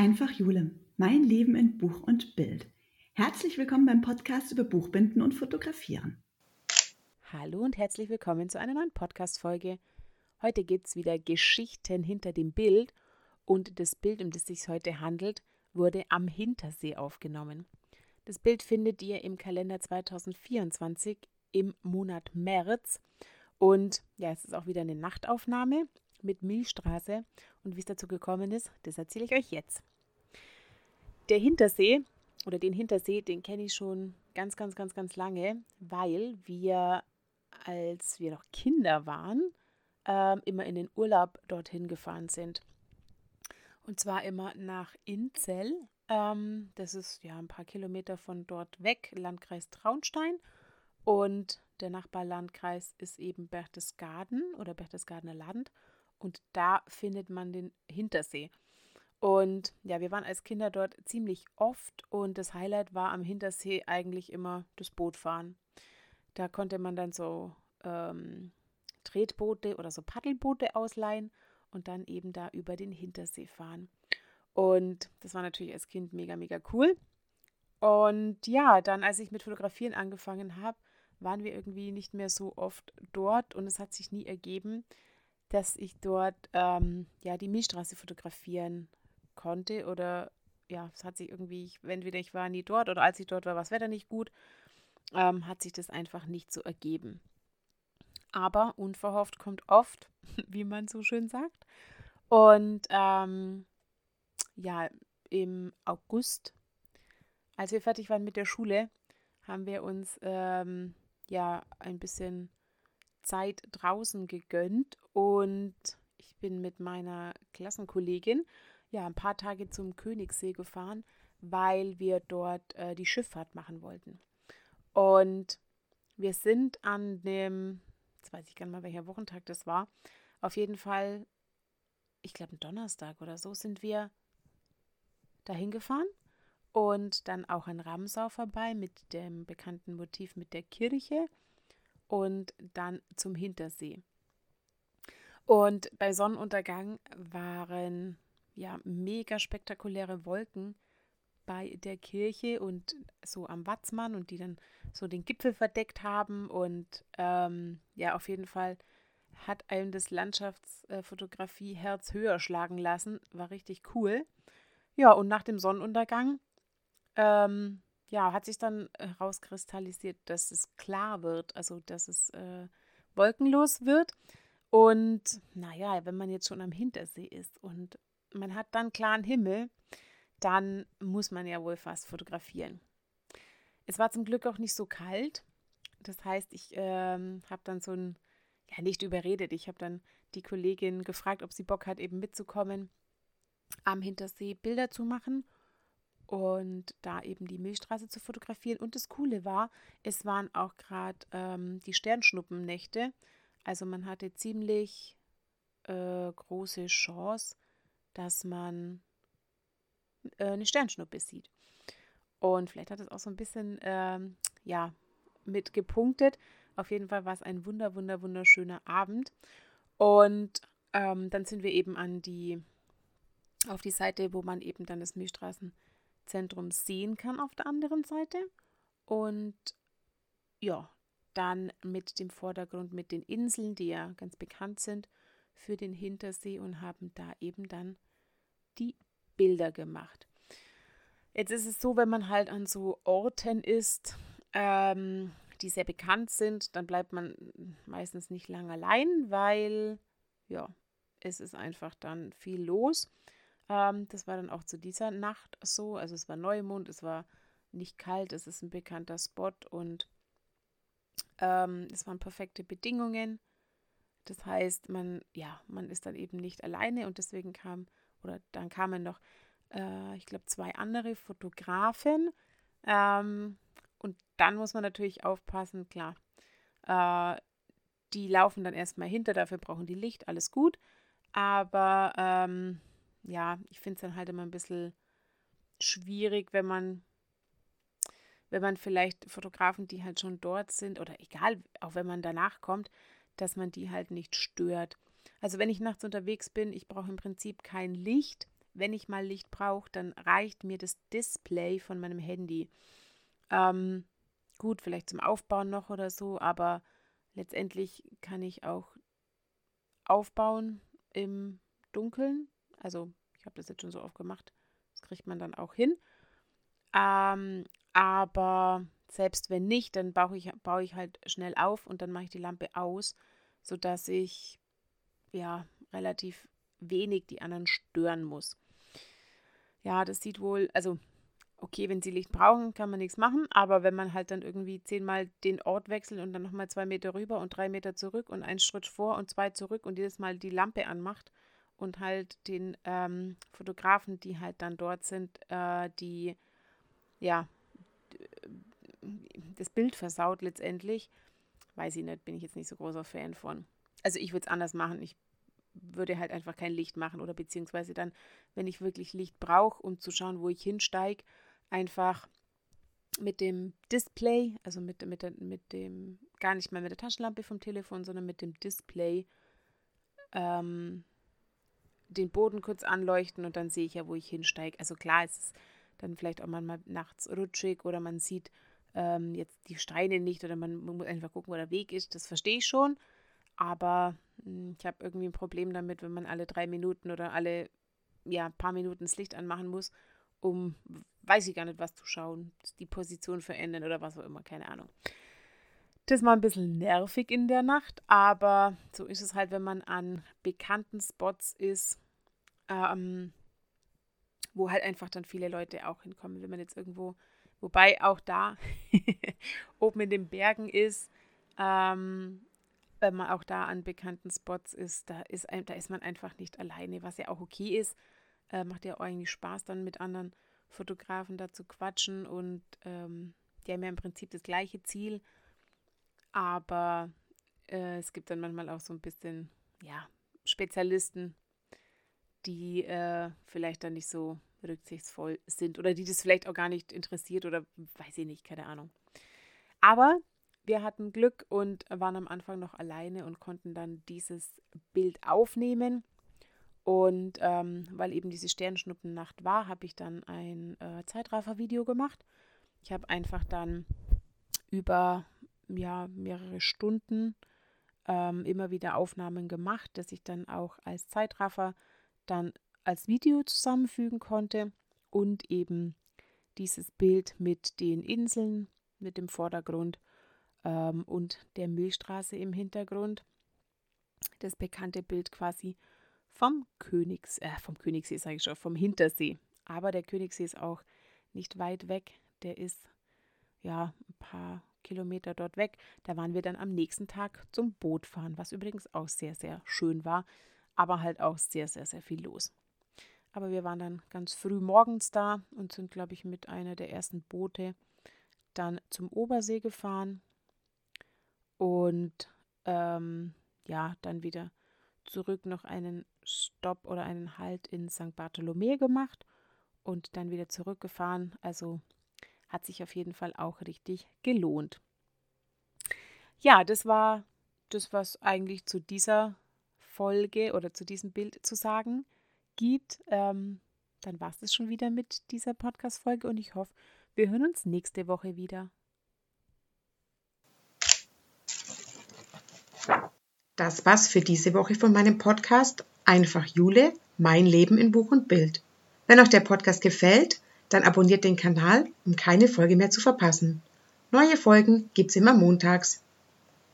Einfach Jule, mein Leben in Buch und Bild. Herzlich willkommen beim Podcast über Buchbinden und Fotografieren. Hallo und herzlich willkommen zu einer neuen Podcast-Folge. Heute gibt es wieder Geschichten hinter dem Bild und das Bild, um das es sich heute handelt, wurde am Hintersee aufgenommen. Das Bild findet ihr im Kalender 2024 im Monat März und ja, es ist auch wieder eine Nachtaufnahme mit Milchstraße. Und wie es dazu gekommen ist, das erzähle ich euch jetzt. Der Hintersee oder den Hintersee, den kenne ich schon ganz, ganz, ganz, ganz lange, weil wir, als wir noch Kinder waren, äh, immer in den Urlaub dorthin gefahren sind. Und zwar immer nach Inzell. Ähm, das ist ja ein paar Kilometer von dort weg, Landkreis Traunstein. Und der Nachbarlandkreis ist eben Berchtesgaden oder Berchtesgadener Land. Und da findet man den Hintersee. Und ja, wir waren als Kinder dort ziemlich oft und das Highlight war am Hintersee eigentlich immer das Bootfahren. Da konnte man dann so ähm, Tretboote oder so Paddelboote ausleihen und dann eben da über den Hintersee fahren. Und das war natürlich als Kind mega, mega cool. Und ja, dann, als ich mit Fotografieren angefangen habe, waren wir irgendwie nicht mehr so oft dort und es hat sich nie ergeben, dass ich dort ähm, ja die Milchstraße fotografieren konnte oder ja, es hat sich irgendwie, ich, entweder ich war nie dort oder als ich dort war, war das Wetter nicht gut, ähm, hat sich das einfach nicht so ergeben. Aber unverhofft kommt oft, wie man so schön sagt. Und ähm, ja, im August, als wir fertig waren mit der Schule, haben wir uns ähm, ja ein bisschen Zeit draußen gegönnt und ich bin mit meiner Klassenkollegin ja ein paar Tage zum Königssee gefahren, weil wir dort äh, die Schifffahrt machen wollten. Und wir sind an dem, jetzt weiß ich gar nicht mal, welcher Wochentag das war, auf jeden Fall, ich glaube, Donnerstag oder so, sind wir dahin gefahren und dann auch an Ramsau vorbei mit dem bekannten Motiv mit der Kirche und dann zum Hintersee. Und bei Sonnenuntergang waren ja mega spektakuläre Wolken bei der Kirche und so am Watzmann und die dann so den Gipfel verdeckt haben. Und ähm, ja, auf jeden Fall hat einem das Landschaftsfotografie Herz höher schlagen lassen. War richtig cool. Ja, und nach dem Sonnenuntergang ähm, ja, hat sich dann herauskristallisiert, dass es klar wird, also dass es äh, wolkenlos wird. Und naja, wenn man jetzt schon am Hintersee ist und man hat dann klaren Himmel, dann muss man ja wohl fast fotografieren. Es war zum Glück auch nicht so kalt. Das heißt, ich ähm, habe dann so ein, ja, nicht überredet. Ich habe dann die Kollegin gefragt, ob sie Bock hat, eben mitzukommen, am Hintersee Bilder zu machen und da eben die Milchstraße zu fotografieren. Und das Coole war, es waren auch gerade ähm, die Sternschnuppennächte. Also man hatte ziemlich äh, große Chance, dass man äh, eine Sternschnuppe sieht. Und vielleicht hat es auch so ein bisschen, ähm, ja, mit gepunktet. Auf jeden Fall war es ein wunder, wunder, wunderschöner Abend. Und ähm, dann sind wir eben an die, auf die Seite, wo man eben dann das Milchstraßen Zentrum sehen kann auf der anderen Seite. Und ja, dann mit dem Vordergrund mit den Inseln, die ja ganz bekannt sind für den Hintersee und haben da eben dann die Bilder gemacht. Jetzt ist es so, wenn man halt an so Orten ist, ähm, die sehr bekannt sind, dann bleibt man meistens nicht lang allein, weil ja, es ist einfach dann viel los. Ähm, das war dann auch zu dieser Nacht so. Also es war Neumond, es war nicht kalt, es ist ein bekannter Spot und ähm, es waren perfekte Bedingungen. Das heißt, man, ja, man ist dann eben nicht alleine und deswegen kam, oder dann kamen noch, äh, ich glaube, zwei andere Fotografen. Ähm, und dann muss man natürlich aufpassen, klar. Äh, die laufen dann erstmal hinter, dafür brauchen die Licht, alles gut. Aber ähm, ja, ich finde es dann halt immer ein bisschen schwierig, wenn man, wenn man vielleicht Fotografen, die halt schon dort sind, oder egal, auch wenn man danach kommt, dass man die halt nicht stört. Also wenn ich nachts unterwegs bin, ich brauche im Prinzip kein Licht, wenn ich mal Licht brauche, dann reicht mir das Display von meinem Handy. Ähm, gut, vielleicht zum Aufbauen noch oder so, aber letztendlich kann ich auch aufbauen im Dunkeln. Also ich habe das jetzt schon so oft gemacht. Das kriegt man dann auch hin. Ähm, aber selbst wenn nicht, dann baue ich, baue ich halt schnell auf und dann mache ich die Lampe aus, sodass ich ja relativ wenig die anderen stören muss. Ja, das sieht wohl, also okay, wenn sie Licht brauchen, kann man nichts machen, aber wenn man halt dann irgendwie zehnmal den Ort wechselt und dann nochmal zwei Meter rüber und drei Meter zurück und einen Schritt vor und zwei zurück und jedes Mal die Lampe anmacht und halt den ähm, Fotografen, die halt dann dort sind, äh, die ja das Bild versaut letztendlich, weiß ich nicht, bin ich jetzt nicht so großer Fan von. Also ich würde es anders machen. Ich würde halt einfach kein Licht machen oder beziehungsweise dann, wenn ich wirklich Licht brauche, um zu schauen, wo ich hinsteige, einfach mit dem Display, also mit, mit, mit dem, gar nicht mal mit der Taschenlampe vom Telefon, sondern mit dem Display ähm, den Boden kurz anleuchten und dann sehe ich ja, wo ich hinsteige. Also klar, es ist dann vielleicht auch manchmal nachts rutschig oder man sieht ähm, jetzt die Steine nicht oder man, muss einfach gucken, wo der Weg ist. Das verstehe ich schon. Aber mh, hm, ich habe irgendwie ein Problem damit, wenn man alle drei Minuten oder alle ja, paar Minuten das Licht anmachen muss, um, weiß ich gar nicht, was zu schauen, die Position verändern oder was auch immer, keine Ahnung. Das war ein bisschen nervig in der Nacht, aber so ist es halt, wenn man an bekannten Spots ist, ähm, wo halt einfach dann viele Leute auch hinkommen. Wenn man jetzt irgendwo, wobei auch da oben in den Bergen ist, ähm, wenn man auch da an bekannten Spots ist, da ist, da ist man einfach nicht alleine, was ja auch okay ist. Äh, macht ja auch eigentlich Spaß, dann mit anderen Fotografen da zu quatschen und ähm, die haben ja im Prinzip das gleiche Ziel, aber äh, es gibt dann manchmal auch so ein bisschen, ja, Spezialisten, die äh, vielleicht dann nicht so rücksichtsvoll sind oder die das vielleicht auch gar nicht interessiert oder weiß ich nicht, keine Ahnung. Aber wir hatten Glück und waren am Anfang noch alleine und konnten dann dieses Bild aufnehmen. Und ähm, weil eben diese Sternschnuppennacht war, habe ich dann ein äh, Zeitraffer-Video gemacht. Ich habe einfach dann über ja, mehrere Stunden ähm, immer wieder Aufnahmen gemacht, dass ich dann auch als Zeitraffer dann als Video zusammenfügen konnte und eben dieses Bild mit den Inseln, mit dem Vordergrund ähm, und der Milchstraße im Hintergrund. Das bekannte Bild quasi vom Königs, äh, vom Königssee sage ich schon, vom Hintersee. Aber der Königssee ist auch nicht weit weg. Der ist ja ein paar Kilometer dort weg. Da waren wir dann am nächsten Tag zum Bootfahren, was übrigens auch sehr, sehr schön war, aber halt auch sehr, sehr, sehr viel los. Aber wir waren dann ganz früh morgens da und sind, glaube ich, mit einer der ersten Boote dann zum Obersee gefahren und ähm, ja, dann wieder zurück noch einen Stopp oder einen Halt in St. Bartholomä gemacht und dann wieder zurückgefahren. Also hat sich auf jeden Fall auch richtig gelohnt. Ja, das war das, was eigentlich zu dieser Folge oder zu diesem Bild zu sagen gibt. Ähm, dann war es das schon wieder mit dieser Podcast-Folge und ich hoffe, wir hören uns nächste Woche wieder. Das war's für diese Woche von meinem Podcast Einfach Jule, mein Leben in Buch und Bild. Wenn euch der Podcast gefällt, dann abonniert den Kanal, um keine Folge mehr zu verpassen. Neue Folgen gibt's immer montags.